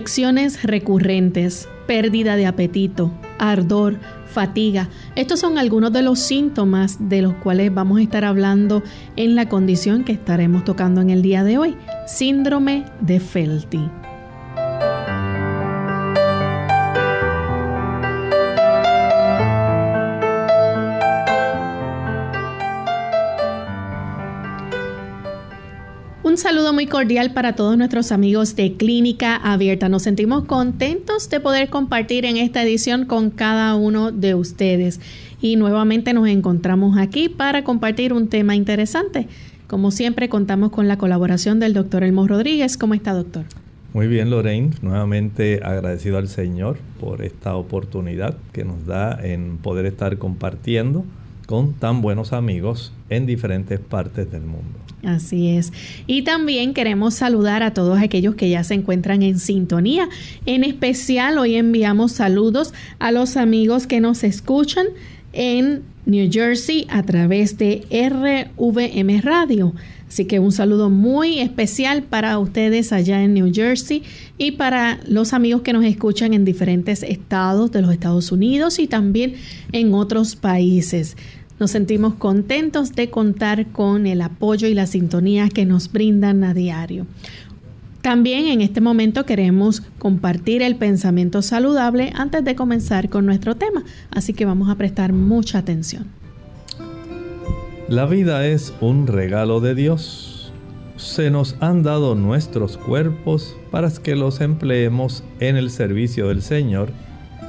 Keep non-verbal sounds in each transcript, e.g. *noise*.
Infecciones recurrentes, pérdida de apetito, ardor, fatiga. Estos son algunos de los síntomas de los cuales vamos a estar hablando en la condición que estaremos tocando en el día de hoy, síndrome de Felty. Saludo muy cordial para todos nuestros amigos de Clínica Abierta. Nos sentimos contentos de poder compartir en esta edición con cada uno de ustedes. Y nuevamente nos encontramos aquí para compartir un tema interesante. Como siempre, contamos con la colaboración del doctor Elmo Rodríguez. ¿Cómo está, doctor? Muy bien, Lorraine. Nuevamente agradecido al Señor por esta oportunidad que nos da en poder estar compartiendo con tan buenos amigos en diferentes partes del mundo. Así es. Y también queremos saludar a todos aquellos que ya se encuentran en sintonía. En especial hoy enviamos saludos a los amigos que nos escuchan en New Jersey a través de RVM Radio. Así que un saludo muy especial para ustedes allá en New Jersey y para los amigos que nos escuchan en diferentes estados de los Estados Unidos y también en otros países. Nos sentimos contentos de contar con el apoyo y la sintonía que nos brindan a diario. También en este momento queremos compartir el pensamiento saludable antes de comenzar con nuestro tema, así que vamos a prestar mucha atención. La vida es un regalo de Dios. Se nos han dado nuestros cuerpos para que los empleemos en el servicio del Señor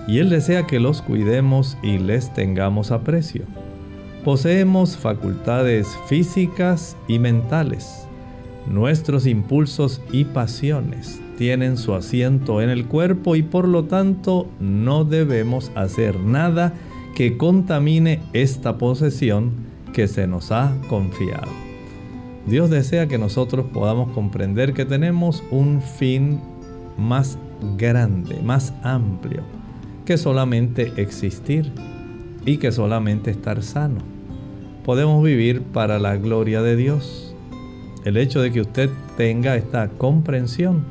y Él desea que los cuidemos y les tengamos aprecio. Poseemos facultades físicas y mentales. Nuestros impulsos y pasiones tienen su asiento en el cuerpo y por lo tanto no debemos hacer nada que contamine esta posesión que se nos ha confiado. Dios desea que nosotros podamos comprender que tenemos un fin más grande, más amplio, que solamente existir y que solamente estar sano. Podemos vivir para la gloria de Dios. El hecho de que usted tenga esta comprensión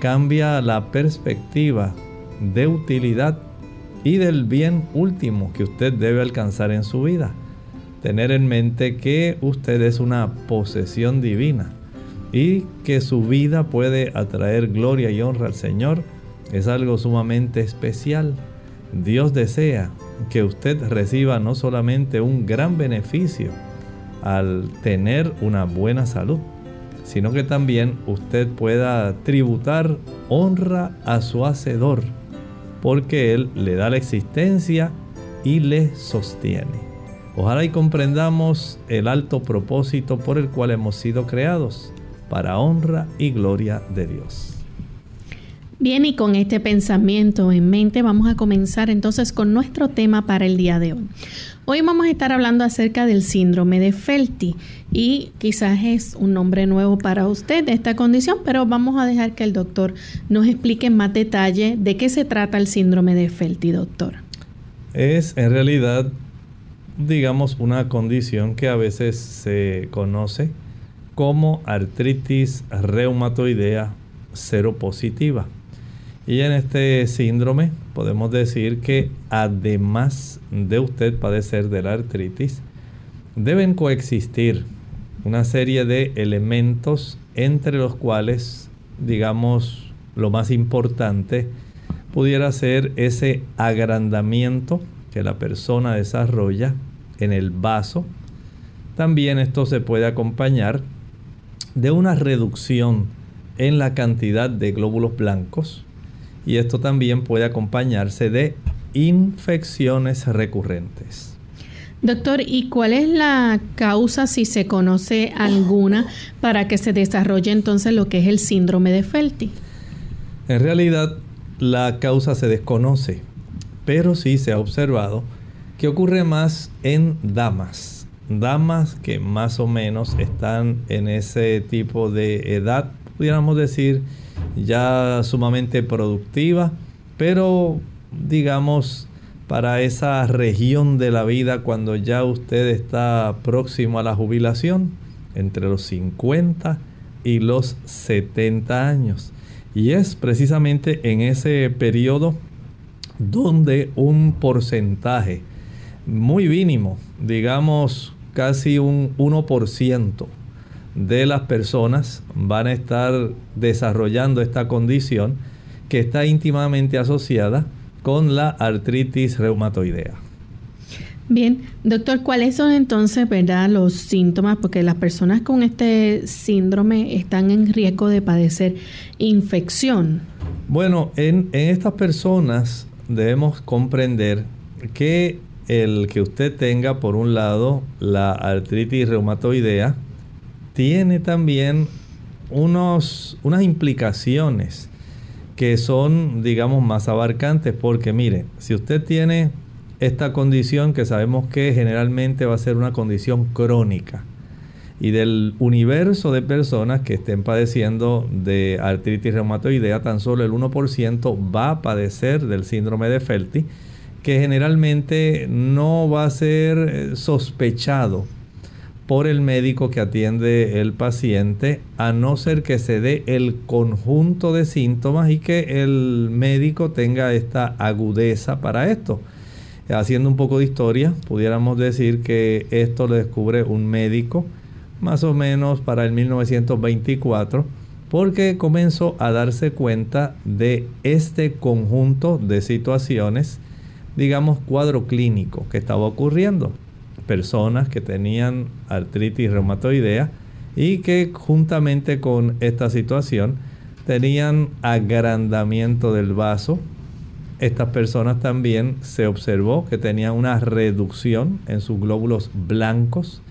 cambia la perspectiva de utilidad y del bien último que usted debe alcanzar en su vida. Tener en mente que usted es una posesión divina y que su vida puede atraer gloria y honra al Señor es algo sumamente especial. Dios desea que usted reciba no solamente un gran beneficio al tener una buena salud, sino que también usted pueda tributar honra a su Hacedor, porque Él le da la existencia y le sostiene. Ojalá y comprendamos el alto propósito por el cual hemos sido creados, para honra y gloria de Dios. Bien, y con este pensamiento en mente vamos a comenzar entonces con nuestro tema para el día de hoy. Hoy vamos a estar hablando acerca del síndrome de Felty y quizás es un nombre nuevo para usted de esta condición, pero vamos a dejar que el doctor nos explique en más detalle de qué se trata el síndrome de Felty, doctor. Es en realidad, digamos, una condición que a veces se conoce como artritis reumatoidea seropositiva. Y en este síndrome podemos decir que además de usted padecer de la artritis, deben coexistir una serie de elementos entre los cuales, digamos, lo más importante pudiera ser ese agrandamiento que la persona desarrolla en el vaso. También esto se puede acompañar de una reducción en la cantidad de glóbulos blancos y esto también puede acompañarse de infecciones recurrentes. Doctor, ¿y cuál es la causa, si se conoce alguna, para que se desarrolle entonces lo que es el síndrome de Felty? En realidad, la causa se desconoce, pero sí se ha observado que ocurre más en damas, damas que más o menos están en ese tipo de edad, pudiéramos decir, ya sumamente productiva, pero digamos para esa región de la vida cuando ya usted está próximo a la jubilación, entre los 50 y los 70 años. Y es precisamente en ese periodo donde un porcentaje muy mínimo, digamos casi un 1% de las personas van a estar desarrollando esta condición que está íntimamente asociada con la artritis reumatoidea. Bien, doctor, ¿cuáles son entonces, verdad, los síntomas? Porque las personas con este síndrome están en riesgo de padecer infección. Bueno, en, en estas personas debemos comprender que el que usted tenga, por un lado, la artritis reumatoidea, tiene también unos, unas implicaciones que son, digamos, más abarcantes, porque mire, si usted tiene esta condición que sabemos que generalmente va a ser una condición crónica, y del universo de personas que estén padeciendo de artritis reumatoidea, tan solo el 1% va a padecer del síndrome de Felty, que generalmente no va a ser eh, sospechado por el médico que atiende el paciente, a no ser que se dé el conjunto de síntomas y que el médico tenga esta agudeza para esto. Haciendo un poco de historia, pudiéramos decir que esto lo descubre un médico más o menos para el 1924, porque comenzó a darse cuenta de este conjunto de situaciones, digamos, cuadro clínico que estaba ocurriendo personas que tenían artritis reumatoidea y que juntamente con esta situación tenían agrandamiento del vaso. Estas personas también se observó que tenían una reducción en sus glóbulos blancos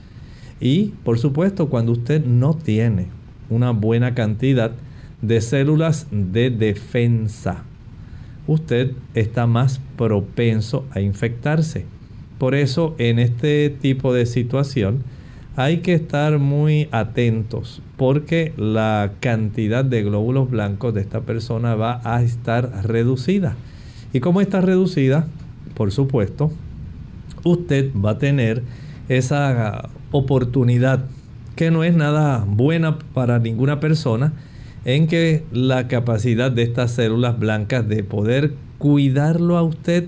y por supuesto cuando usted no tiene una buena cantidad de células de defensa, usted está más propenso a infectarse. Por eso en este tipo de situación hay que estar muy atentos porque la cantidad de glóbulos blancos de esta persona va a estar reducida. Y como está reducida, por supuesto, usted va a tener esa oportunidad que no es nada buena para ninguna persona en que la capacidad de estas células blancas de poder cuidarlo a usted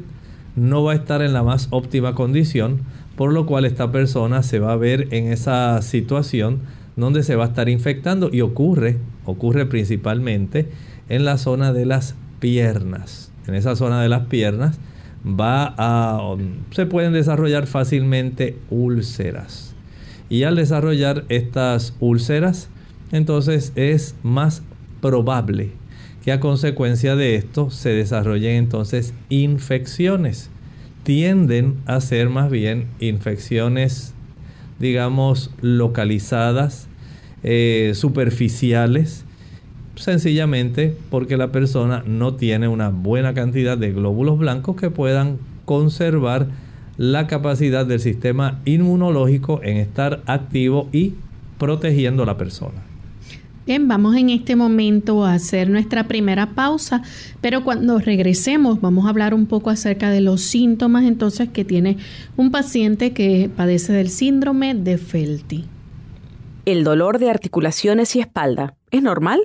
no va a estar en la más óptima condición, por lo cual esta persona se va a ver en esa situación donde se va a estar infectando y ocurre, ocurre principalmente en la zona de las piernas. En esa zona de las piernas va a se pueden desarrollar fácilmente úlceras. Y al desarrollar estas úlceras, entonces es más probable que a consecuencia de esto se desarrollen entonces infecciones. Tienden a ser más bien infecciones, digamos, localizadas, eh, superficiales, sencillamente porque la persona no tiene una buena cantidad de glóbulos blancos que puedan conservar la capacidad del sistema inmunológico en estar activo y protegiendo a la persona. Bien, vamos en este momento a hacer nuestra primera pausa, pero cuando regresemos vamos a hablar un poco acerca de los síntomas entonces que tiene un paciente que padece del síndrome de Felty. ¿El dolor de articulaciones y espalda es normal?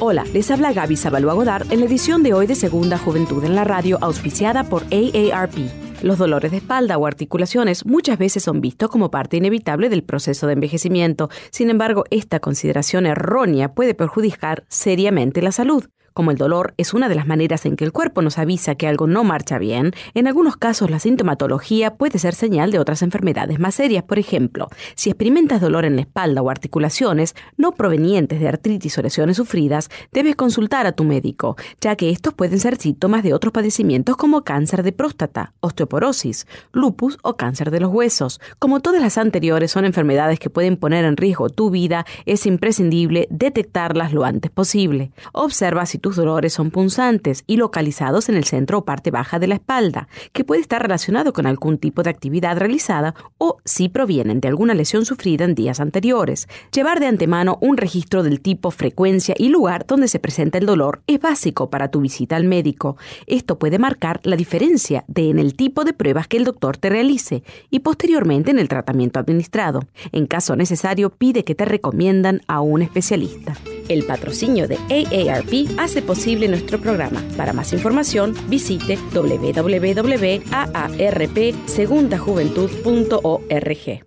Hola, les habla Gaby Zabalúa Godard en la edición de hoy de Segunda Juventud en la Radio auspiciada por AARP. Los dolores de espalda o articulaciones muchas veces son vistos como parte inevitable del proceso de envejecimiento. Sin embargo, esta consideración errónea puede perjudicar seriamente la salud. Como el dolor es una de las maneras en que el cuerpo nos avisa que algo no marcha bien, en algunos casos la sintomatología puede ser señal de otras enfermedades más serias. Por ejemplo, si experimentas dolor en la espalda o articulaciones no provenientes de artritis o lesiones sufridas, debes consultar a tu médico, ya que estos pueden ser síntomas de otros padecimientos como cáncer de próstata, osteoporosis, lupus o cáncer de los huesos. Como todas las anteriores son enfermedades que pueden poner en riesgo tu vida, es imprescindible detectarlas lo antes posible. Observa si tus dolores son punzantes y localizados en el centro o parte baja de la espalda, que puede estar relacionado con algún tipo de actividad realizada o si provienen de alguna lesión sufrida en días anteriores. Llevar de antemano un registro del tipo, frecuencia y lugar donde se presenta el dolor es básico para tu visita al médico. Esto puede marcar la diferencia de en el tipo de pruebas que el doctor te realice y posteriormente en el tratamiento administrado. En caso necesario, pide que te recomiendan a un especialista. El patrocinio de AARP hace posible nuestro programa. Para más información, visite www.aarpsegundajuventud.org.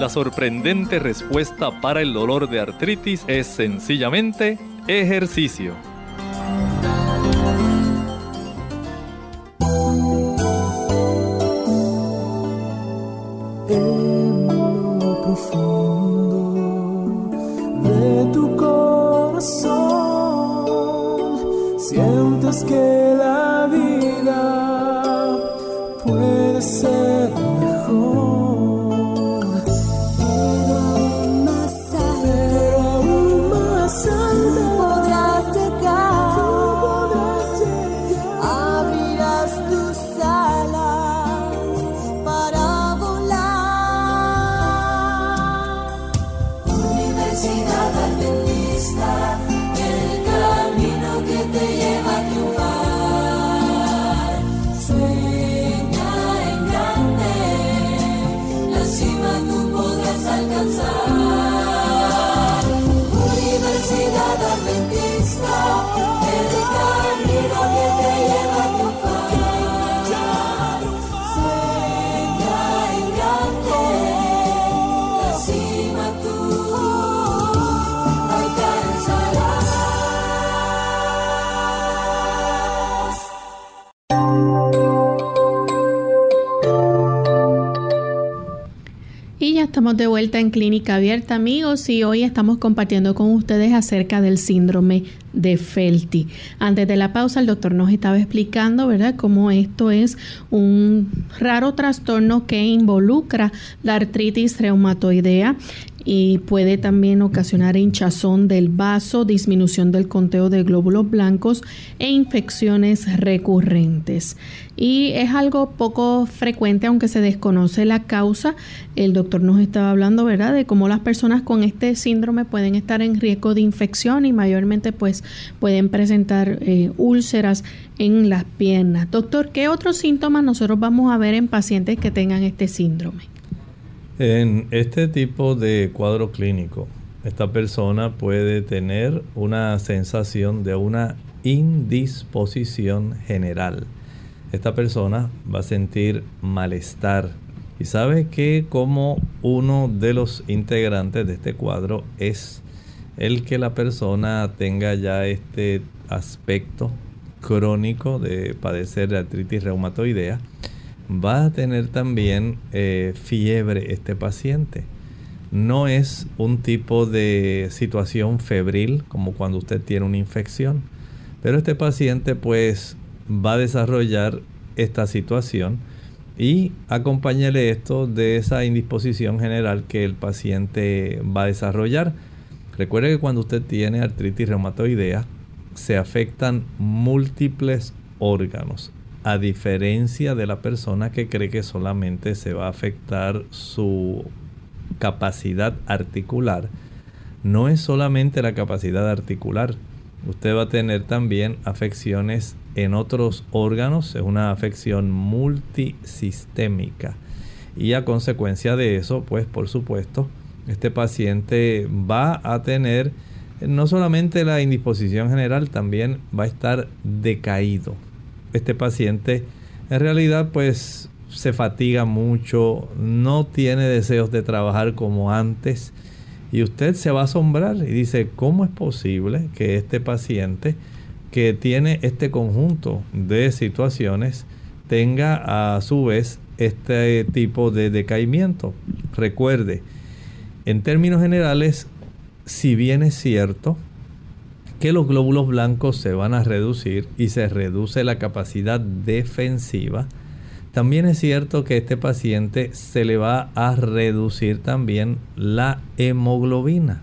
La sorprendente respuesta para el dolor de artritis es sencillamente ejercicio. Vuelta en Clínica Abierta, amigos, y hoy estamos compartiendo con ustedes acerca del síndrome de Felty. Antes de la pausa, el doctor nos estaba explicando, ¿verdad?, cómo esto es un raro trastorno que involucra la artritis reumatoidea y puede también ocasionar hinchazón del vaso, disminución del conteo de glóbulos blancos e infecciones recurrentes. Y es algo poco frecuente, aunque se desconoce la causa. El doctor nos estaba hablando, ¿verdad?, de cómo las personas con este síndrome pueden estar en riesgo de infección y mayormente pues pueden presentar eh, úlceras en las piernas. Doctor, ¿qué otros síntomas nosotros vamos a ver en pacientes que tengan este síndrome? En este tipo de cuadro clínico, esta persona puede tener una sensación de una indisposición general. Esta persona va a sentir malestar. Y sabe que como uno de los integrantes de este cuadro es el que la persona tenga ya este aspecto crónico de padecer de artritis reumatoidea va a tener también eh, fiebre este paciente. No es un tipo de situación febril como cuando usted tiene una infección, pero este paciente pues va a desarrollar esta situación y acompáñale esto de esa indisposición general que el paciente va a desarrollar. Recuerde que cuando usted tiene artritis reumatoidea se afectan múltiples órganos a diferencia de la persona que cree que solamente se va a afectar su capacidad articular, no es solamente la capacidad articular. Usted va a tener también afecciones en otros órganos, es una afección multisistémica. Y a consecuencia de eso, pues por supuesto, este paciente va a tener no solamente la indisposición general, también va a estar decaído este paciente en realidad pues se fatiga mucho, no tiene deseos de trabajar como antes Y usted se va a asombrar y dice, ¿cómo es posible que este paciente que tiene este conjunto de situaciones tenga a su vez este tipo de decaimiento? Recuerde, en términos generales, si bien es cierto que los glóbulos blancos se van a reducir y se reduce la capacidad defensiva, también es cierto que a este paciente se le va a reducir también la hemoglobina.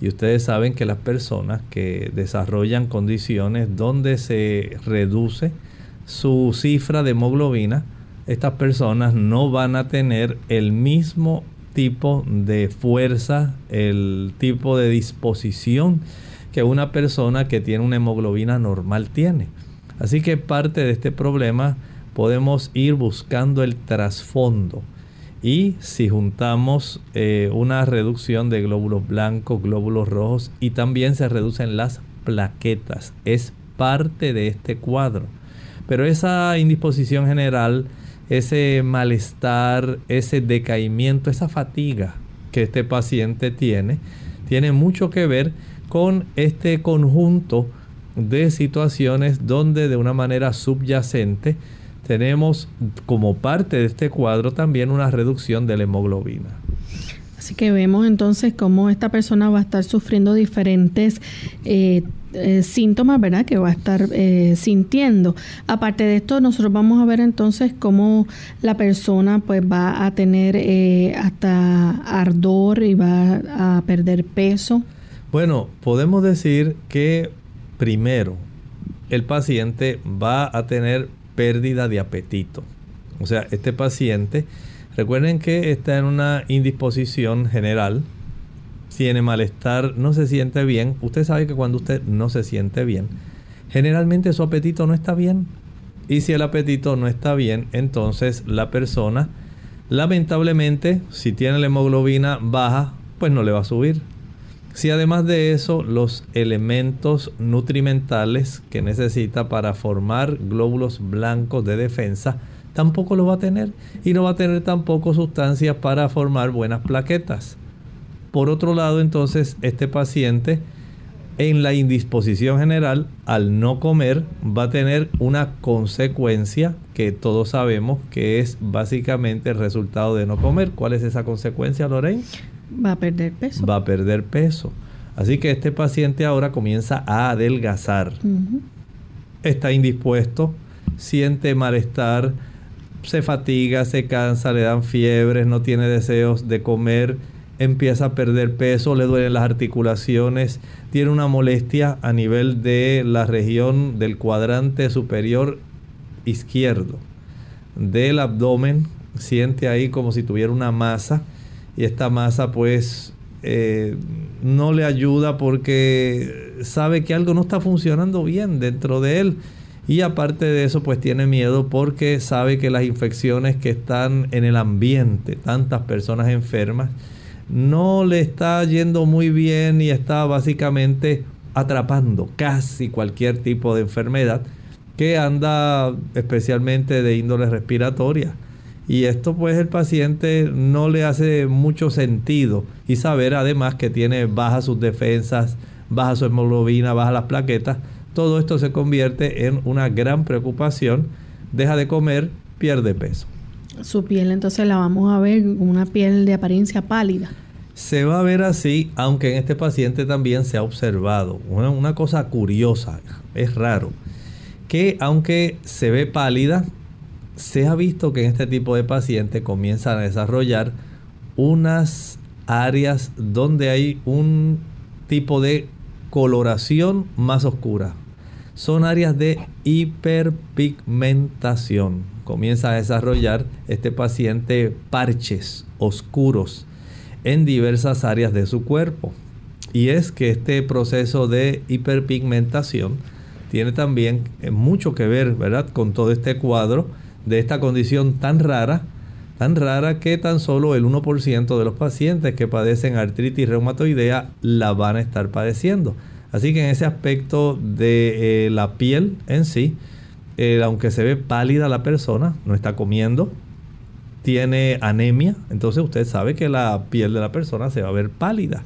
Y ustedes saben que las personas que desarrollan condiciones donde se reduce su cifra de hemoglobina, estas personas no van a tener el mismo tipo de fuerza, el tipo de disposición que una persona que tiene una hemoglobina normal tiene. Así que parte de este problema podemos ir buscando el trasfondo. Y si juntamos eh, una reducción de glóbulos blancos, glóbulos rojos y también se reducen las plaquetas, es parte de este cuadro. Pero esa indisposición general, ese malestar, ese decaimiento, esa fatiga que este paciente tiene, tiene mucho que ver con este conjunto de situaciones donde de una manera subyacente tenemos como parte de este cuadro también una reducción de la hemoglobina. Así que vemos entonces cómo esta persona va a estar sufriendo diferentes eh, eh, síntomas, ¿verdad? Que va a estar eh, sintiendo. Aparte de esto, nosotros vamos a ver entonces cómo la persona pues va a tener hasta ardor y va a perder peso. Bueno, podemos decir que primero el paciente va a tener pérdida de apetito. O sea, este paciente, recuerden que está en una indisposición general, tiene malestar, no se siente bien. Usted sabe que cuando usted no se siente bien, generalmente su apetito no está bien. Y si el apetito no está bien, entonces la persona, lamentablemente, si tiene la hemoglobina baja, pues no le va a subir. Si además de eso los elementos nutrimentales que necesita para formar glóbulos blancos de defensa tampoco lo va a tener y no va a tener tampoco sustancias para formar buenas plaquetas. Por otro lado, entonces, este paciente en la indisposición general, al no comer, va a tener una consecuencia que todos sabemos que es básicamente el resultado de no comer. ¿Cuál es esa consecuencia, Lorraine? Va a perder peso. Va a perder peso. Así que este paciente ahora comienza a adelgazar. Está indispuesto, siente malestar, se fatiga, se cansa, le dan fiebres, no tiene deseos de comer, empieza a perder peso, le duelen las articulaciones, tiene una molestia a nivel de la región del cuadrante superior izquierdo del abdomen, siente ahí como si tuviera una masa y esta masa pues eh, no le ayuda porque sabe que algo no está funcionando bien dentro de él. Y aparte de eso, pues tiene miedo porque sabe que las infecciones que están en el ambiente, tantas personas enfermas, no le está yendo muy bien y está básicamente atrapando casi cualquier tipo de enfermedad que anda especialmente de índole respiratoria. Y esto pues el paciente no le hace mucho sentido. Y saber además que tiene bajas sus defensas, baja su hemoglobina, baja las plaquetas, todo esto se convierte en una gran preocupación. Deja de comer, pierde peso. Su piel entonces la vamos a ver una piel de apariencia pálida. Se va a ver así, aunque en este paciente también se ha observado una, una cosa curiosa, es raro, que aunque se ve pálida, se ha visto que en este tipo de pacientes comienzan a desarrollar unas áreas donde hay un tipo de coloración más oscura. Son áreas de hiperpigmentación. Comienza a desarrollar este paciente parches oscuros en diversas áreas de su cuerpo. Y es que este proceso de hiperpigmentación tiene también mucho que ver, ¿verdad?, con todo este cuadro de esta condición tan rara, tan rara que tan solo el 1% de los pacientes que padecen artritis reumatoidea la van a estar padeciendo. Así que en ese aspecto de eh, la piel en sí, eh, aunque se ve pálida la persona, no está comiendo, tiene anemia, entonces usted sabe que la piel de la persona se va a ver pálida.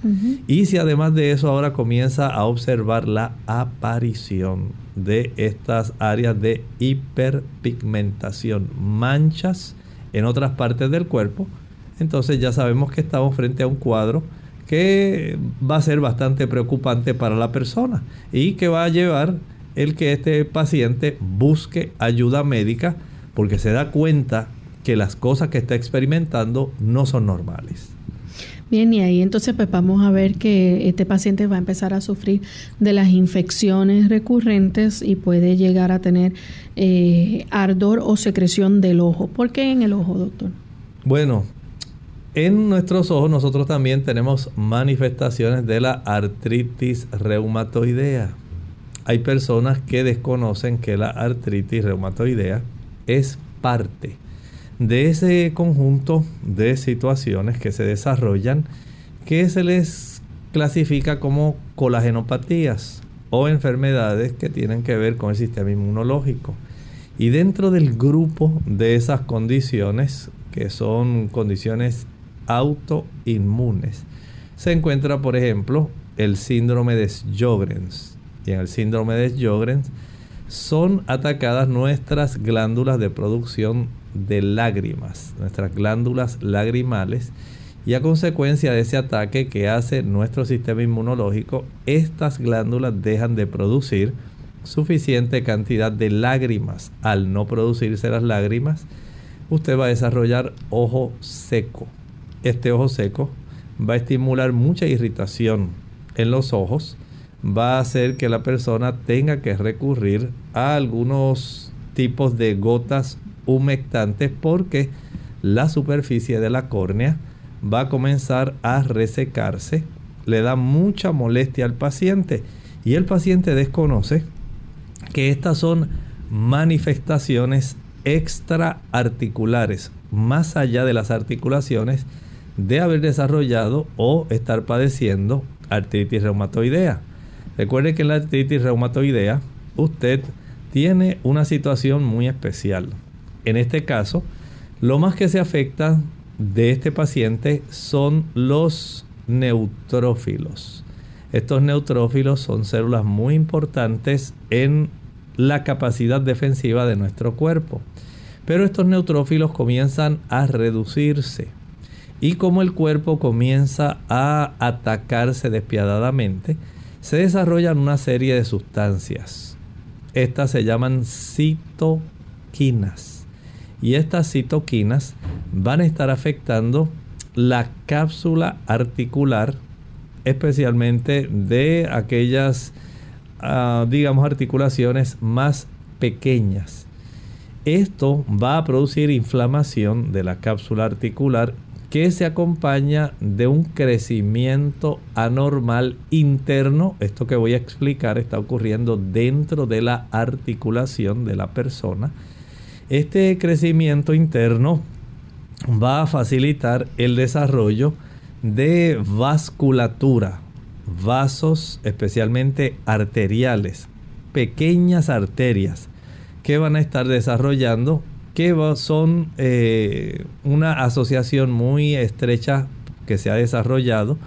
Y si además de eso ahora comienza a observar la aparición de estas áreas de hiperpigmentación, manchas en otras partes del cuerpo, entonces ya sabemos que estamos frente a un cuadro que va a ser bastante preocupante para la persona y que va a llevar el que este paciente busque ayuda médica porque se da cuenta que las cosas que está experimentando no son normales. Bien, y ahí entonces pues vamos a ver que este paciente va a empezar a sufrir de las infecciones recurrentes y puede llegar a tener eh, ardor o secreción del ojo. ¿Por qué en el ojo, doctor? Bueno, en nuestros ojos nosotros también tenemos manifestaciones de la artritis reumatoidea. Hay personas que desconocen que la artritis reumatoidea es parte de ese conjunto de situaciones que se desarrollan que se les clasifica como colagenopatías o enfermedades que tienen que ver con el sistema inmunológico. Y dentro del grupo de esas condiciones, que son condiciones autoinmunes. Se encuentra, por ejemplo, el síndrome de Sjögren's. Y en el síndrome de Sjögren's son atacadas nuestras glándulas de producción de lágrimas, nuestras glándulas lagrimales. Y a consecuencia de ese ataque que hace nuestro sistema inmunológico, estas glándulas dejan de producir suficiente cantidad de lágrimas. Al no producirse las lágrimas, usted va a desarrollar ojo seco este ojo seco va a estimular mucha irritación en los ojos, va a hacer que la persona tenga que recurrir a algunos tipos de gotas humectantes porque la superficie de la córnea va a comenzar a resecarse, le da mucha molestia al paciente y el paciente desconoce que estas son manifestaciones extraarticulares, más allá de las articulaciones, de haber desarrollado o estar padeciendo artritis reumatoidea. Recuerde que la artritis reumatoidea usted tiene una situación muy especial. En este caso, lo más que se afecta de este paciente son los neutrófilos. Estos neutrófilos son células muy importantes en la capacidad defensiva de nuestro cuerpo. Pero estos neutrófilos comienzan a reducirse y como el cuerpo comienza a atacarse despiadadamente, se desarrollan una serie de sustancias. Estas se llaman citoquinas. Y estas citoquinas van a estar afectando la cápsula articular, especialmente de aquellas, ah, digamos, articulaciones más pequeñas. Esto va a producir inflamación de la cápsula articular que se acompaña de un crecimiento anormal interno. Esto que voy a explicar está ocurriendo dentro de la articulación de la persona. Este crecimiento interno va a facilitar el desarrollo de vasculatura, vasos especialmente arteriales, pequeñas arterias que van a estar desarrollando que son eh, una asociación muy estrecha que se ha desarrollado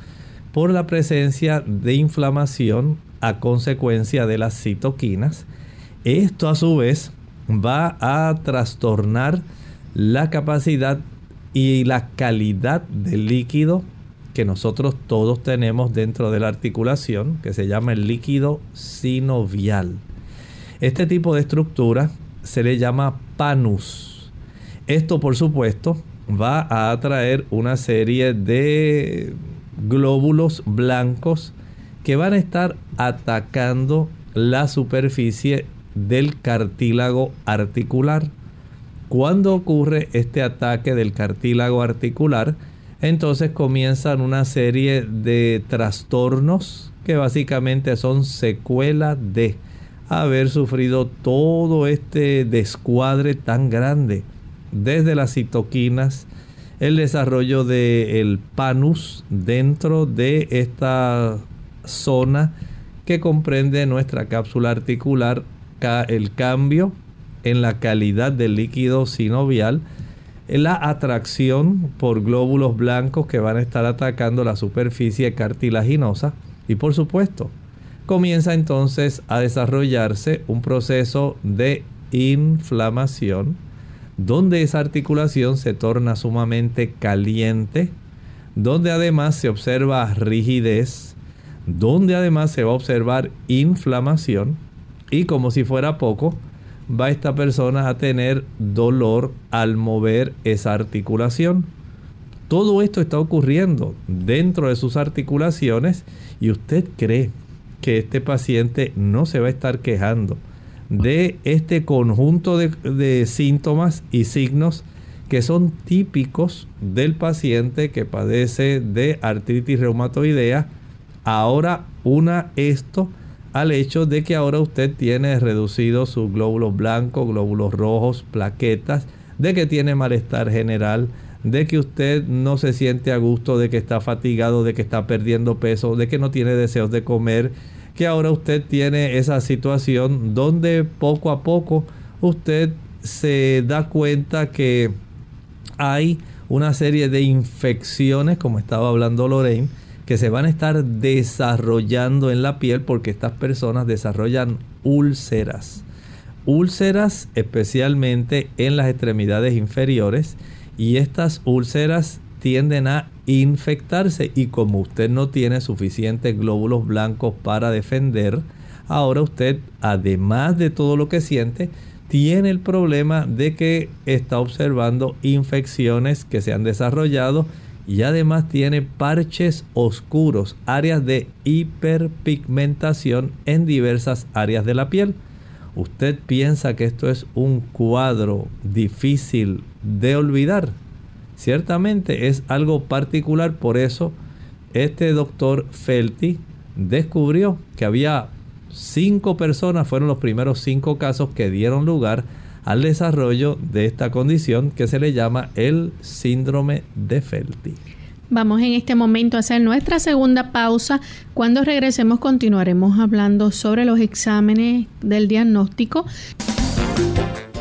por la presencia de inflamación a consecuencia de las citoquinas. Esto a su vez va a trastornar la capacidad y la calidad del líquido que nosotros todos tenemos dentro de la articulación, que se llama el líquido sinovial. Este tipo de estructura se le llama panus. Esto por supuesto va a atraer una serie de glóbulos blancos que van a estar atacando la superficie del cartílago articular. Cuando ocurre este ataque del cartílago articular, entonces comienzan una serie de trastornos que básicamente son secuelas de haber sufrido todo este descuadre tan grande, desde las citoquinas, el desarrollo del panus dentro de esta zona que comprende nuestra cápsula articular, el cambio en la calidad del líquido sinovial, la atracción por glóbulos blancos que van a estar atacando la superficie cartilaginosa y por supuesto comienza entonces a desarrollarse un proceso de inflamación donde esa articulación se torna sumamente caliente, donde además se observa rigidez, donde además se va a observar inflamación y como si fuera poco, va esta persona a tener dolor al mover esa articulación. Todo esto está ocurriendo dentro de sus articulaciones y usted cree que este paciente no se va a estar quejando de este conjunto de, síntomas y signos que son típicos del paciente que padece de artritis reumatoidea. Ahora una esto al hecho de que ahora usted tiene reducidos sus glóbulos blancos, glóbulos rojos, plaquetas, de que tiene malestar general, de que usted no se siente a gusto, de que está fatigado, de que está perdiendo peso, de que no tiene deseos de comer, que ahora usted tiene esa situación donde poco a poco usted se da cuenta que hay una serie de infecciones, como estaba hablando Lorraine, que se van a estar desarrollando en la piel porque estas personas desarrollan úlceras. Úlceras especialmente en las extremidades inferiores y estas úlceras tienden a infectarse y como usted no tiene suficientes glóbulos blancos para defender, ahora usted además de todo lo que siente, tiene el problema de que está observando infecciones que se han desarrollado y además tiene parches oscuros, áreas de hiperpigmentación en diversas áreas de la piel. Usted piensa que esto es un cuadro difícil de olvidar. Ciertamente es algo particular, por eso este doctor Felty descubrió que había cinco personas, fueron los primeros cinco casos que dieron lugar al desarrollo de esta condición que se le llama el síndrome de Felty. Vamos en este momento a hacer nuestra segunda pausa. Cuando regresemos continuaremos hablando sobre los exámenes del diagnóstico.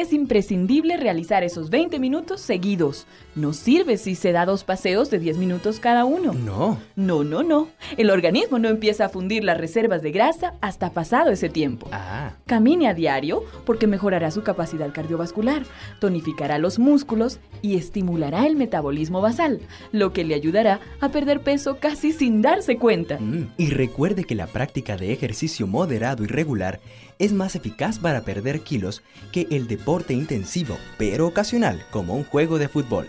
es imprescindible realizar esos 20 minutos seguidos. No sirve si se da dos paseos de 10 minutos cada uno. No. No, no, no. El organismo no empieza a fundir las reservas de grasa hasta pasado ese tiempo. Ah. Camine a diario porque mejorará su capacidad cardiovascular, tonificará los músculos y estimulará el metabolismo basal, lo que le ayudará a perder peso casi sin darse cuenta. Mm, Y recuerde que la práctica de ejercicio moderado y regular es más eficaz para perder kilos que el deporte intensivo, pero ocasional, como un juego de fútbol.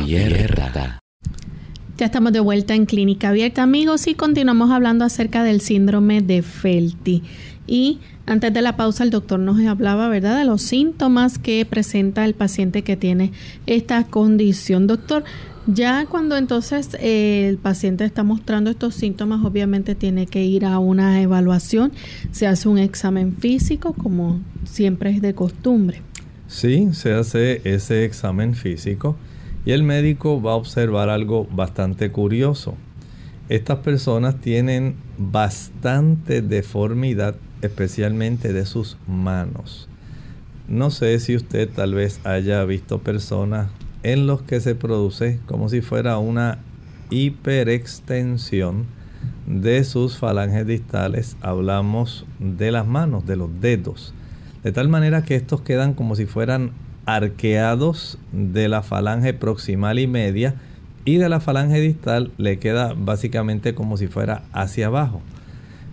Abierta. Ya estamos de vuelta en Clínica Abierta, amigos, y continuamos hablando acerca del síndrome de Felty. Y antes de la pausa, el doctor nos hablaba, ¿verdad?, de los síntomas que presenta el paciente que tiene esta condición. Doctor, ya cuando entonces eh, el paciente está mostrando estos síntomas, obviamente tiene que ir a una evaluación, se hace un examen físico, como siempre es de costumbre. Sí, se hace ese examen físico y el médico va a observar algo bastante curioso. Estas personas tienen bastante deformidad, especialmente de sus manos. No sé si usted tal vez haya visto personas en los que se produce como si fuera una hiperextensión de sus falanges distales. Hablamos de las manos, de los dedos. De tal manera que estos quedan como si fueran arqueados de la falange proximal y media y de la falange distal le queda básicamente como si fuera hacia abajo.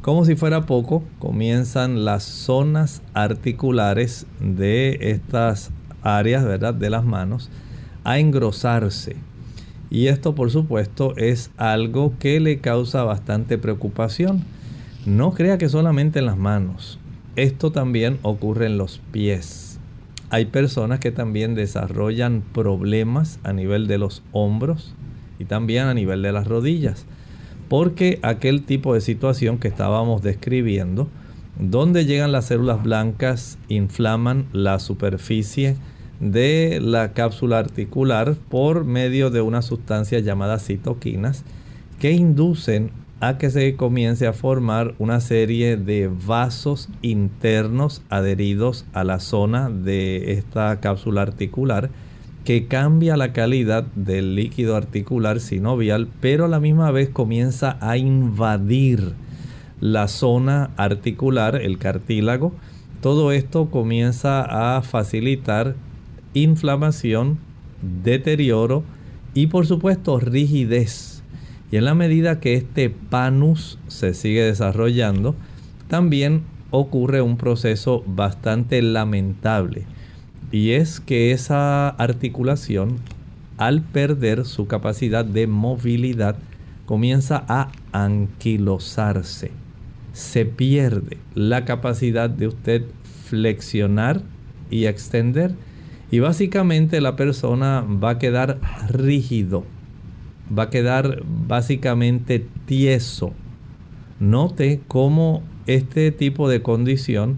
Como si fuera poco, comienzan las zonas articulares de estas áreas, ¿verdad? De las manos a engrosarse. Y esto, por supuesto, es algo que le causa bastante preocupación. No crea que solamente en las manos. Esto también ocurre en los pies hay personas que también desarrollan problemas a nivel de los hombros y también a nivel de las rodillas. Porque aquel tipo de situación que estábamos describiendo, donde llegan las células blancas, inflaman la superficie de la cápsula articular por medio de una sustancia llamada citoquinas que inducen a que se comience a formar una serie de vasos internos adheridos a la zona de esta cápsula articular que cambia la calidad del líquido articular sinovial, pero a la misma vez comienza a invadir la zona articular, el cartílago. Todo esto comienza a facilitar inflamación, deterioro y por supuesto rigidez y en la medida que este panus se sigue desarrollando, también ocurre un proceso bastante lamentable. Y es que esa articulación, al perder su capacidad de movilidad, comienza a anquilosarse. Se pierde la capacidad de usted flexionar y extender. Y básicamente la persona va a quedar rígido va a quedar básicamente tieso. Note cómo este tipo de condición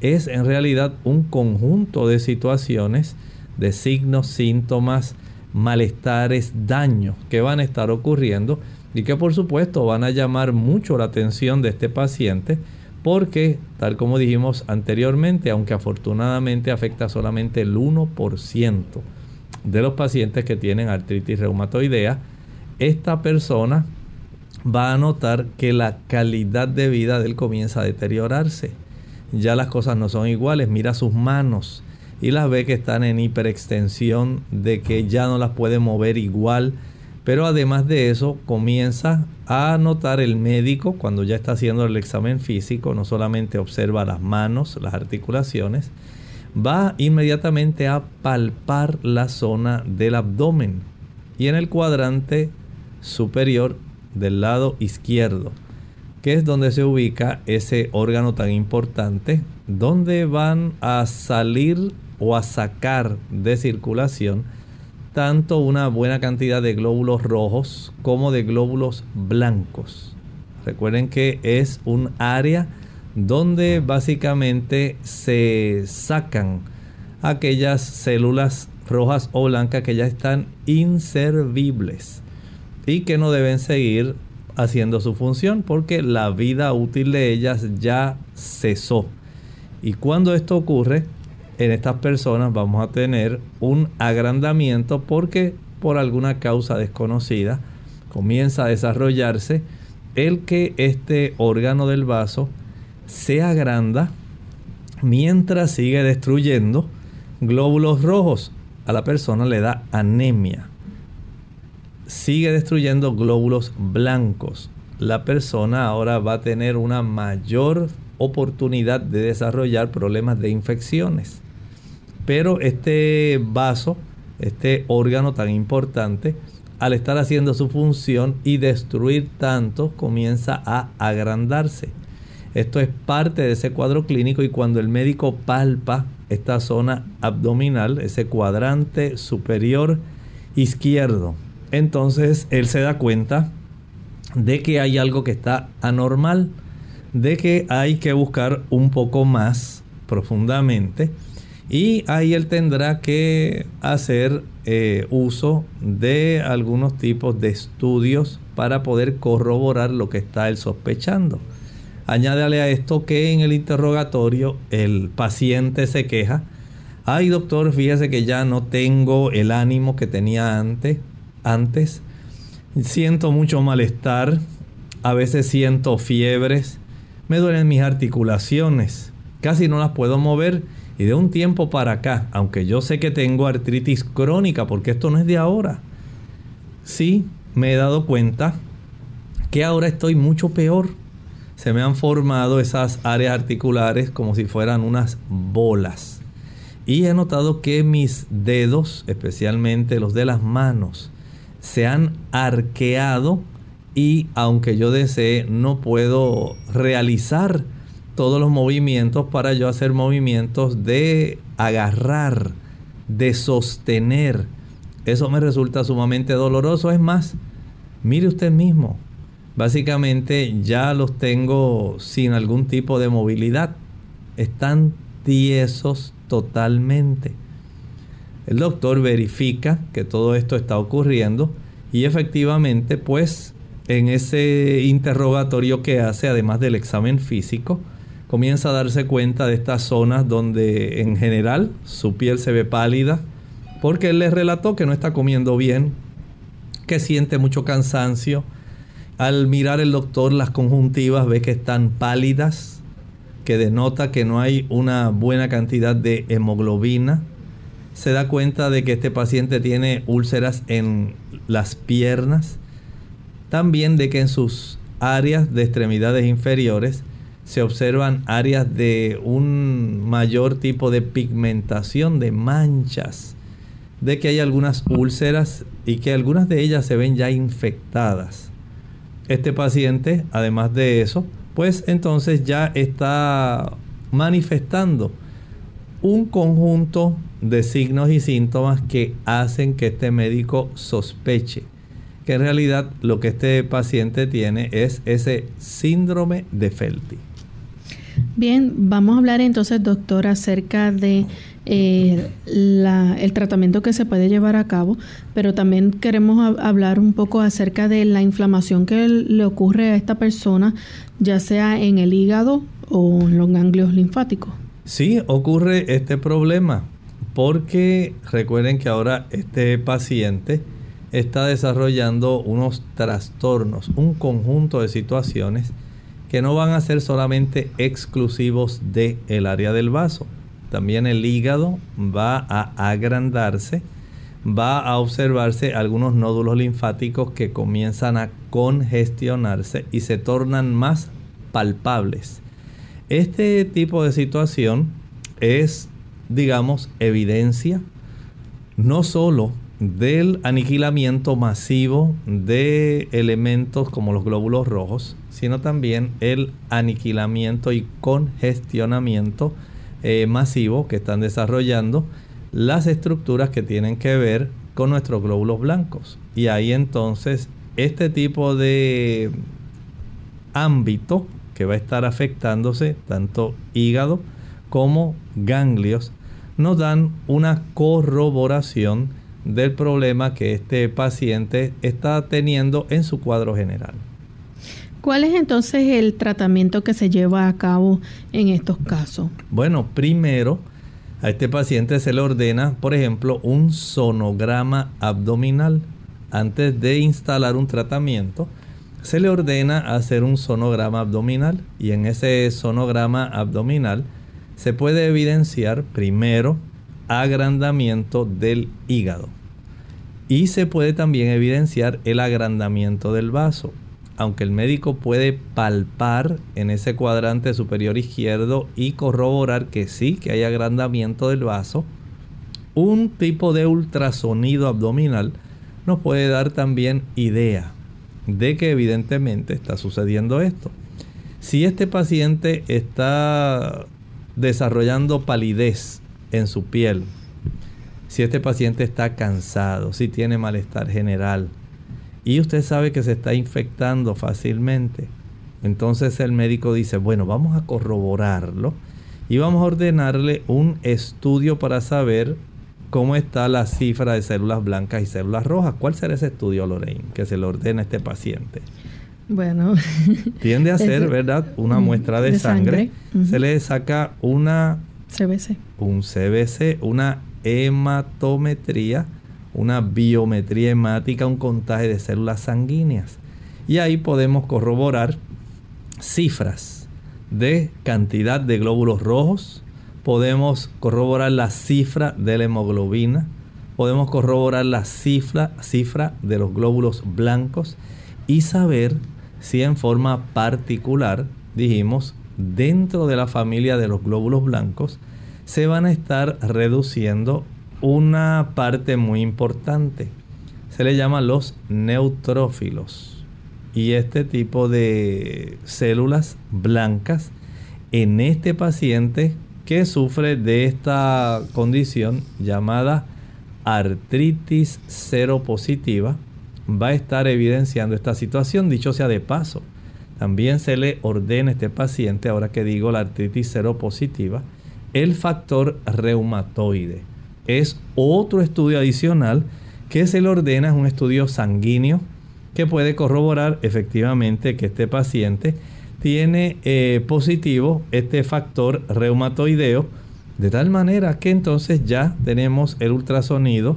es en realidad un conjunto de situaciones, de signos, síntomas, malestares, daños que van a estar ocurriendo y que por supuesto van a llamar mucho la atención de este paciente porque, tal como dijimos anteriormente, aunque afortunadamente afecta solamente el 1% de los pacientes que tienen artritis reumatoidea, esta persona va a notar que la calidad de vida de él comienza a deteriorarse. Ya las cosas no son iguales. Mira sus manos y las ve que están en hiperextensión, de que ya no las puede mover igual. Pero además de eso, comienza a notar el médico cuando ya está haciendo el examen físico, no solamente observa las manos, las articulaciones, va inmediatamente a palpar la zona del abdomen. Y en el cuadrante superior del lado izquierdo, que es donde se ubica ese órgano tan importante, donde van a salir o a sacar de circulación tanto una buena cantidad de glóbulos rojos como de glóbulos blancos. Recuerden que es un área donde básicamente se sacan aquellas células rojas o blancas que ya están inservibles y que no deben seguir haciendo su función porque la vida útil de ellas ya cesó. Y cuando esto ocurre, en estas personas vamos a tener un agrandamiento porque por alguna causa desconocida comienza a desarrollarse el que este órgano del vaso se agranda mientras sigue destruyendo glóbulos rojos. A la persona le da anemia sigue destruyendo glóbulos blancos. La persona ahora va a tener una mayor oportunidad de desarrollar problemas de infecciones. Pero este vaso, este órgano tan importante, al estar haciendo su función y destruir tanto, comienza a agrandarse. Esto es parte de ese cuadro clínico y cuando el médico palpa esta zona abdominal, ese cuadrante superior izquierdo, entonces él se da cuenta de que hay algo que está anormal, de que hay que buscar un poco más profundamente y ahí él tendrá que hacer eh, uso de algunos tipos de estudios para poder corroborar lo que está él sospechando. Añádale a esto que en el interrogatorio el paciente se queja. Ay doctor, fíjese que ya no tengo el ánimo que tenía antes. Antes siento mucho malestar. A veces siento fiebres. Me duelen mis articulaciones. Casi no las puedo mover y de un tiempo para acá, aunque yo sé que tengo artritis crónica, porque esto no es de ahora, sí me he dado cuenta que ahora estoy mucho peor. Se me han formado esas áreas articulares como si fueran unas bolas. Y he notado que mis dedos, especialmente los de las manos, se han arqueado y aunque yo desee no puedo realizar todos los movimientos para yo hacer movimientos de agarrar, de sostener. Eso me resulta sumamente doloroso. Es más, mire usted mismo. Básicamente ya los tengo sin algún tipo de movilidad. Están tiesos totalmente. El doctor verifica que todo esto está ocurriendo y efectivamente pues en ese interrogatorio que hace además del examen físico, comienza a darse cuenta de estas zonas donde en general su piel se ve pálida, porque él le relató que no está comiendo bien, que siente mucho cansancio. Al mirar el doctor las conjuntivas ve que están pálidas, que denota que no hay una buena cantidad de hemoglobina. Se da cuenta de que este paciente tiene úlceras en las piernas. También de que en sus áreas de extremidades inferiores se observan áreas de un mayor tipo de pigmentación, de manchas, de que hay algunas úlceras y que algunas de ellas se ven ya infectadas. Este paciente, además de eso, pues entonces ya está manifestando un conjunto de signos y síntomas que hacen que este médico sospeche que en realidad lo que este paciente tiene es ese síndrome de Felty. Bien, vamos a hablar entonces, doctor, acerca de eh, el tratamiento que se puede llevar a cabo, pero también queremos hablar un poco acerca de la inflamación que le ocurre a esta persona, ya sea en el hígado o en los ganglios linfáticos. Sí, ocurre este problema, porque recuerden que ahora este paciente está desarrollando unos trastornos, un conjunto de situaciones que no van a ser solamente exclusivos del el área del vaso. También el hígado va a agrandarse, va a observarse algunos nódulos linfáticos que comienzan a congestionarse y se tornan más palpables. Este tipo de situación es, digamos, evidencia no solo del aniquilamiento masivo de elementos como los glóbulos rojos, sino también el aniquilamiento y congestionamiento eh, masivo que están desarrollando las estructuras que tienen que ver con nuestros glóbulos blancos. Y ahí entonces este tipo de ámbito que va a estar afectándose tanto hígado como ganglios nos dan una corroboración del problema que este paciente está teniendo en su cuadro general. ¿Cuál es entonces el tratamiento que se lleva a cabo en estos casos? Bueno, primero a este paciente se le ordena, por ejemplo, un sonograma abdominal. Antes de instalar un tratamiento, se le ordena hacer un sonograma abdominal y en ese sonograma abdominal se puede evidenciar primero agrandamiento del hígado y se puede también evidenciar el agrandamiento del vaso aunque el médico puede palpar en ese cuadrante superior izquierdo y corroborar que sí, que hay agrandamiento del vaso, un tipo de ultrasonido abdominal nos puede dar también idea de que evidentemente está sucediendo esto. Si este paciente está desarrollando palidez en su piel, si este paciente está cansado, si tiene malestar general y usted sabe que se está infectando fácilmente, entonces el médico dice, bueno, vamos a corroborarlo y vamos a ordenarle un estudio para saber cómo está la cifra de células blancas y células rojas. ¿Cuál será ese estudio, Lorraine, que se le ordena a este paciente? Bueno, *laughs* tiende a ser, ¿verdad? Una muestra de, sangre. Se le saca una CBC. Un CBC, una hematometría, una biometría hemática, un contagio de células sanguíneas. Y ahí podemos corroborar cifras de cantidad de glóbulos rojos, podemos corroborar la cifra de la hemoglobina, podemos corroborar la cifra, cifra de los glóbulos blancos y saber si en forma particular, dijimos, dentro de la familia de los glóbulos blancos, se van a estar reduciendo una parte muy importante. Se le llama los neutrófilos. Y este tipo de células blancas en este paciente que sufre de esta condición llamada artritis seropositiva va a estar evidenciando esta situación, dicho sea de paso. También se le ordena a este paciente, ahora que digo la artritis seropositiva, el factor reumatoide. Es otro estudio adicional que se le ordena, es un estudio sanguíneo que puede corroborar efectivamente que este paciente tiene eh, positivo este factor reumatoideo, de tal manera que entonces ya tenemos el ultrasonido,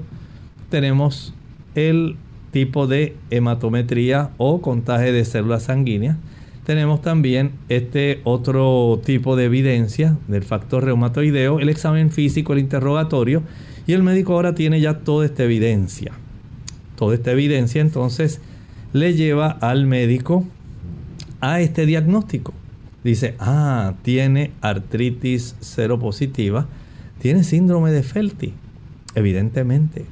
tenemos el tipo de hematometría o contagio de células sanguíneas, tenemos también este otro tipo de evidencia del factor reumatoideo, el examen físico, el interrogatorio, y el médico ahora tiene ya toda esta evidencia. Toda esta evidencia entonces le lleva al médico a este diagnóstico. Dice, ah, tiene artritis seropositiva, tiene síndrome de Felty. Evidentemente,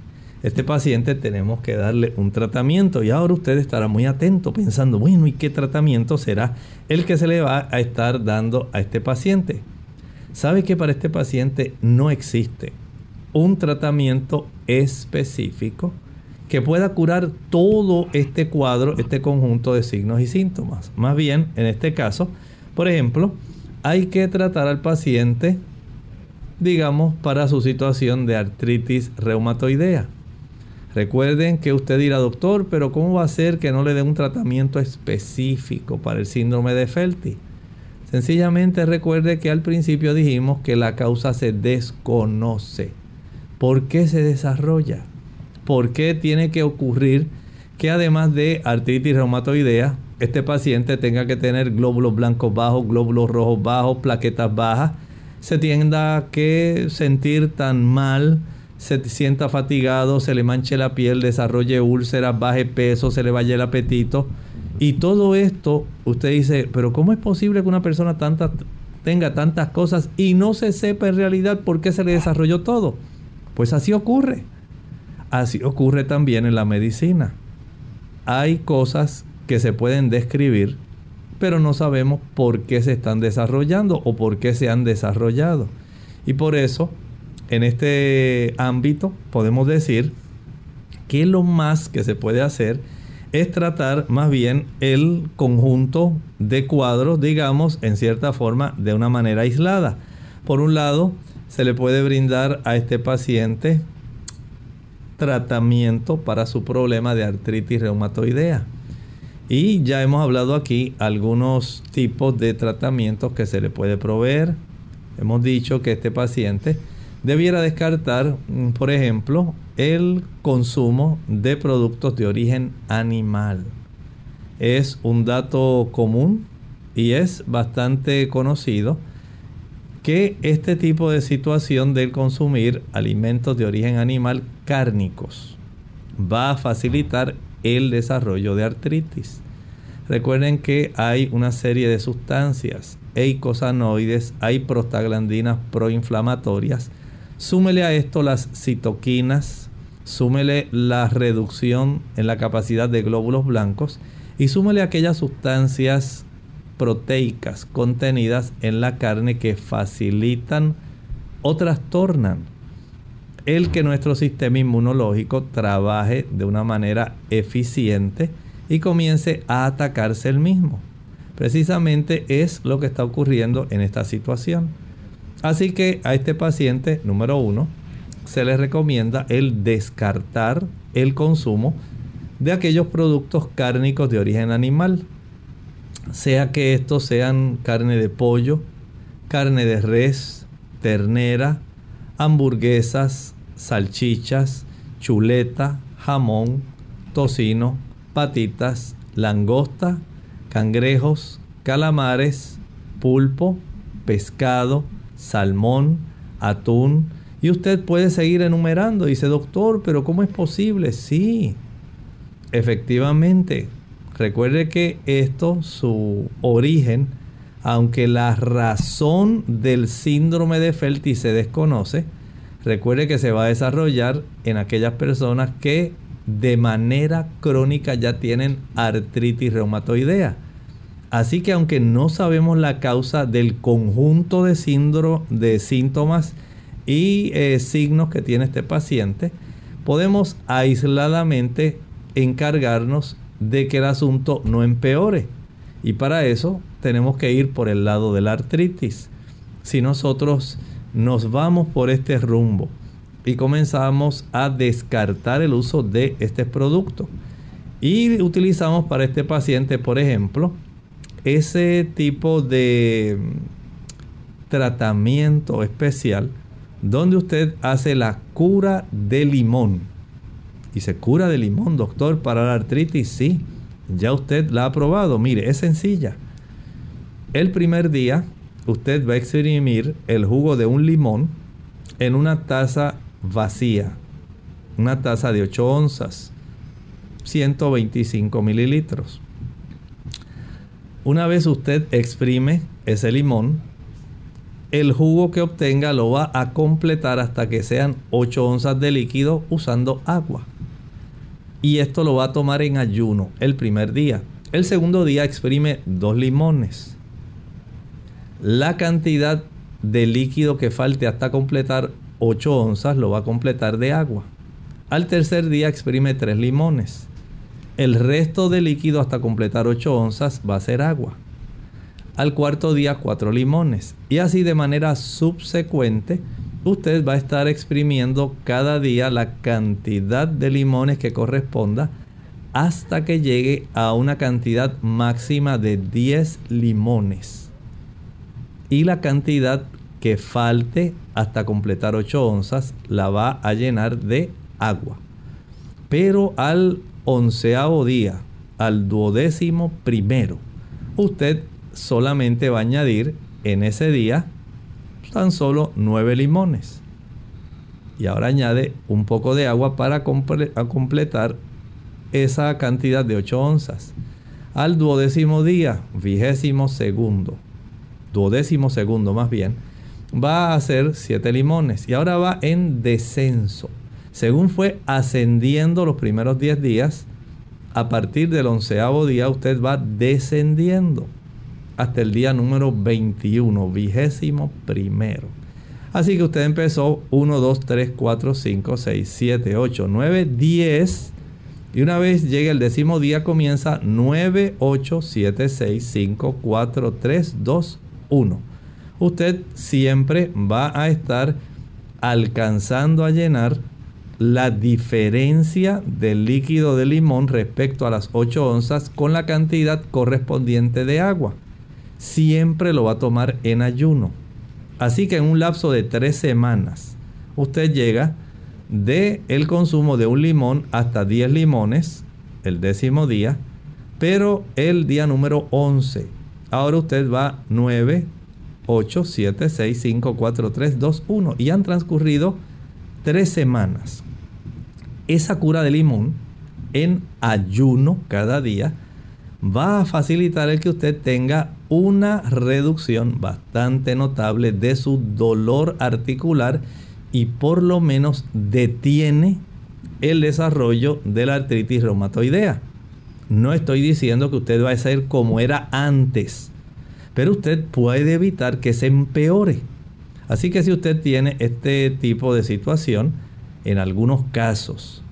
este paciente tenemos que darle un tratamiento y ahora usted estará muy atento pensando, bueno, ¿y qué tratamiento será el que se le va a estar dando a este paciente? Sabe que para este paciente no existe un tratamiento específico que pueda curar todo este cuadro, este conjunto de signos y síntomas. Más bien, en este caso, por ejemplo, hay que tratar al paciente, digamos, para su situación de artritis reumatoidea. Recuerden que usted dirá, doctor, pero ¿cómo va a ser que no le dé un tratamiento específico para el síndrome de Felty? Sencillamente recuerde que al principio dijimos que la causa se desconoce. ¿Por qué se desarrolla? ¿Por qué tiene que ocurrir que además de artritis reumatoidea, este paciente tenga que tener glóbulos blancos bajos, glóbulos rojos bajos, plaquetas bajas, se tienda que sentir tan mal, se sienta fatigado, se le manche la piel, desarrolle úlceras, baje peso, se le vaya el apetito. Y todo esto, usted dice, pero ¿cómo es posible que una persona tenga tantas cosas y no se sepa en realidad por qué se le desarrolló todo? Pues así ocurre. Así ocurre también en la medicina. Hay cosas que se pueden describir, pero no sabemos por qué se están desarrollando o por qué se han desarrollado. Y por eso en este ámbito podemos decir que lo más que se puede hacer es tratar más bien el conjunto de cuadros, digamos, en cierta forma, de una manera aislada. Por un lado, se le puede brindar a este paciente tratamiento para su problema de artritis reumatoidea. Y ya hemos hablado aquí algunos tipos de tratamientos que se le puede proveer. Hemos dicho que este paciente debiera descartar, mm, por ejemplo, el consumo de productos de origen animal. Es un dato común y es bastante conocido que este tipo de situación del consumir alimentos de origen animal cárnicos va a facilitar el desarrollo de artritis. Recuerden que hay una serie de sustancias eicosanoides, hay prostaglandinas proinflamatorias Súmele a esto las citoquinas, súmele la reducción en la capacidad de glóbulos blancos y súmele aquellas sustancias proteicas contenidas en la carne que facilitan o trastornan el que nuestro sistema inmunológico trabaje de una manera eficiente y comience a atacarse el mismo. Precisamente es lo que está ocurriendo en esta situación. Así que a este paciente número uno se le recomienda el descartar el consumo de aquellos productos cárnicos de origen animal, sea que estos sean carne de pollo, carne de res, ternera, hamburguesas, salchichas, chuleta, jamón, tocino, patitas, langosta, cangrejos, calamares, pulpo, pescado, salmón, atún, y usted puede seguir enumerando. Dice, doctor, pero ¿cómo es posible? Sí, efectivamente. Recuerde que esto, su origen, aunque la razón del síndrome de Felty se desconoce, recuerde que se va a desarrollar en aquellas personas que de manera crónica ya tienen artritis reumatoidea. Así que aunque no sabemos la causa del conjunto de, síndrome, de síntomas y eh, signos que tiene este paciente, podemos aisladamente encargarnos de que el asunto no empeore. Y para eso tenemos que ir por el lado de la artritis. Si nosotros nos vamos por este rumbo y comenzamos a descartar el uso de este producto y utilizamos para este paciente, por ejemplo, ese tipo de tratamiento especial donde usted hace la cura de limón. Y se cura de limón, doctor, para la artritis, sí. Ya usted la ha probado. Mire, es sencilla. El primer día usted va a exprimir el jugo de un limón en una taza vacía. Una taza de 8 onzas. 125 mililitros. Una vez usted exprime ese limón, el jugo que obtenga lo va a completar hasta que sean 8 onzas de líquido usando agua. Y esto lo va a tomar en ayuno el primer día. El segundo día exprime dos limones. La cantidad de líquido que falte hasta completar 8 onzas lo va a completar de agua. Al tercer día exprime tres limones. El resto de líquido hasta completar 8 onzas va a ser agua. Al cuarto día 4 limones. Y así de manera subsecuente usted va a estar exprimiendo cada día la cantidad de limones que corresponda hasta que llegue a una cantidad máxima de 10 limones. Y la cantidad que falte hasta completar 8 onzas la va a llenar de agua. Pero al onceavo día al duodécimo primero, usted solamente va a añadir en ese día tan solo nueve limones. Y ahora añade un poco de agua para completar esa cantidad de 8 onzas. Al duodécimo día, vigésimo segundo, duodécimo segundo más bien, va a hacer 7 limones. Y ahora va en descenso. Según fue ascendiendo los primeros 10 días, a partir del onceavo día usted va descendiendo hasta el día número 21, vigésimo primero. Así que usted empezó 1, 2, 3, 4, 5, 6, 7, 8, 9, 10. Y una vez llegue el décimo día comienza 9, 8, 7, 6, 5, 4, 3, 2, 1. Usted siempre va a estar alcanzando a llenar la diferencia del líquido de limón respecto a las 8 onzas con la cantidad correspondiente de agua. Siempre lo va a tomar en ayuno. Así que en un lapso de 3 semanas usted llega de el consumo de un limón hasta 10 limones el décimo día, pero el día número 11. Ahora usted va 9, 8, 7, 6, 5, 4, 3, 2, 1 y han transcurrido 3 semanas esa cura de limón en ayuno cada día va a facilitar el que usted tenga una reducción bastante notable de su dolor articular y por lo menos detiene el desarrollo de la artritis reumatoidea. No estoy diciendo que usted va a ser como era antes, pero usted puede evitar que se empeore. Así que si usted tiene este tipo de situación, en algunos casos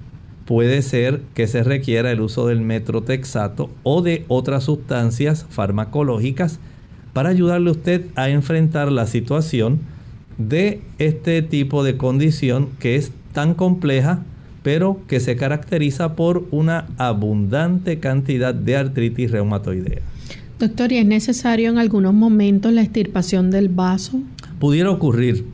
puede ser que se requiera el uso del metrotexato o de otras sustancias farmacológicas para ayudarle a usted a enfrentar la situación de este tipo de condición que es tan compleja, pero que se caracteriza por una abundante cantidad de artritis reumatoidea. Doctor, ¿y es necesario en algunos momentos la extirpación del vaso? Pudiera ocurrir.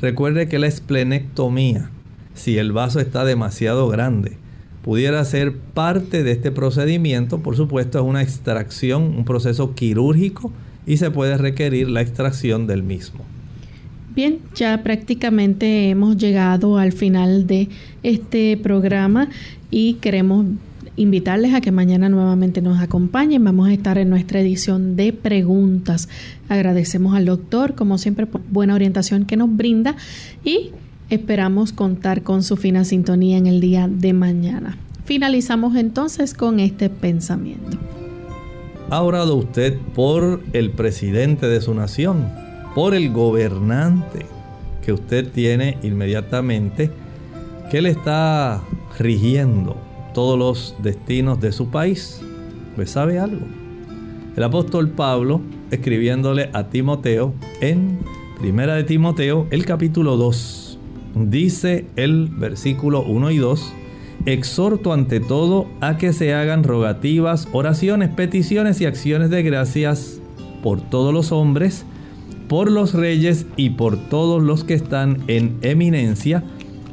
Recuerde que la esplenectomía, si el vaso está demasiado grande, pudiera ser parte de este procedimiento. Por supuesto, es una extracción, un proceso quirúrgico y se puede requerir la extracción del mismo. Bien, ya prácticamente hemos llegado al final de este programa y queremos invitarles a que mañana nuevamente nos acompañen. Vamos a estar en nuestra edición de preguntas. Agradecemos al doctor, como siempre, por buena orientación que nos brinda y esperamos contar con su fina sintonía en el día de mañana. Finalizamos entonces con este pensamiento. ¿Ha orado usted por el presidente de su nación? ¿Por el gobernante que usted tiene inmediatamente? que le está rigiendo todos los destinos de su país? Pues sabe algo. El apóstol Pablo, escribiéndole a Timoteo en Primera de Timoteo, el capítulo 2, dice el versículo 1 y 2, exhorto ante todo a que se hagan rogativas, oraciones, peticiones y acciones de gracias por todos los hombres, por los reyes y por todos los que están en eminencia,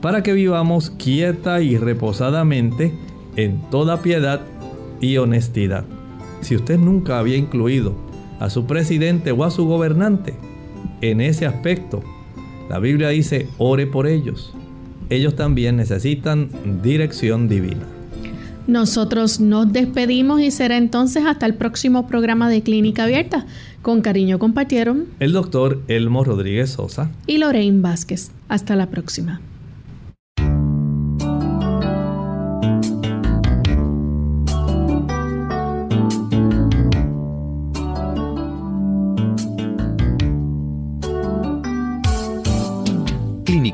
para que vivamos quieta y reposadamente en toda piedad y honestidad. Si usted nunca había incluido a su presidente o a su gobernante en ese aspecto, la Biblia dice, ore por ellos ellos también necesitan dirección divina. Nosotros nos despedimos y será entonces hasta el próximo programa de Clínica Abierta. Con cariño compartieron el doctor Elmo Rodríguez Sosa y Lorraine Vázquez. Hasta la próxima.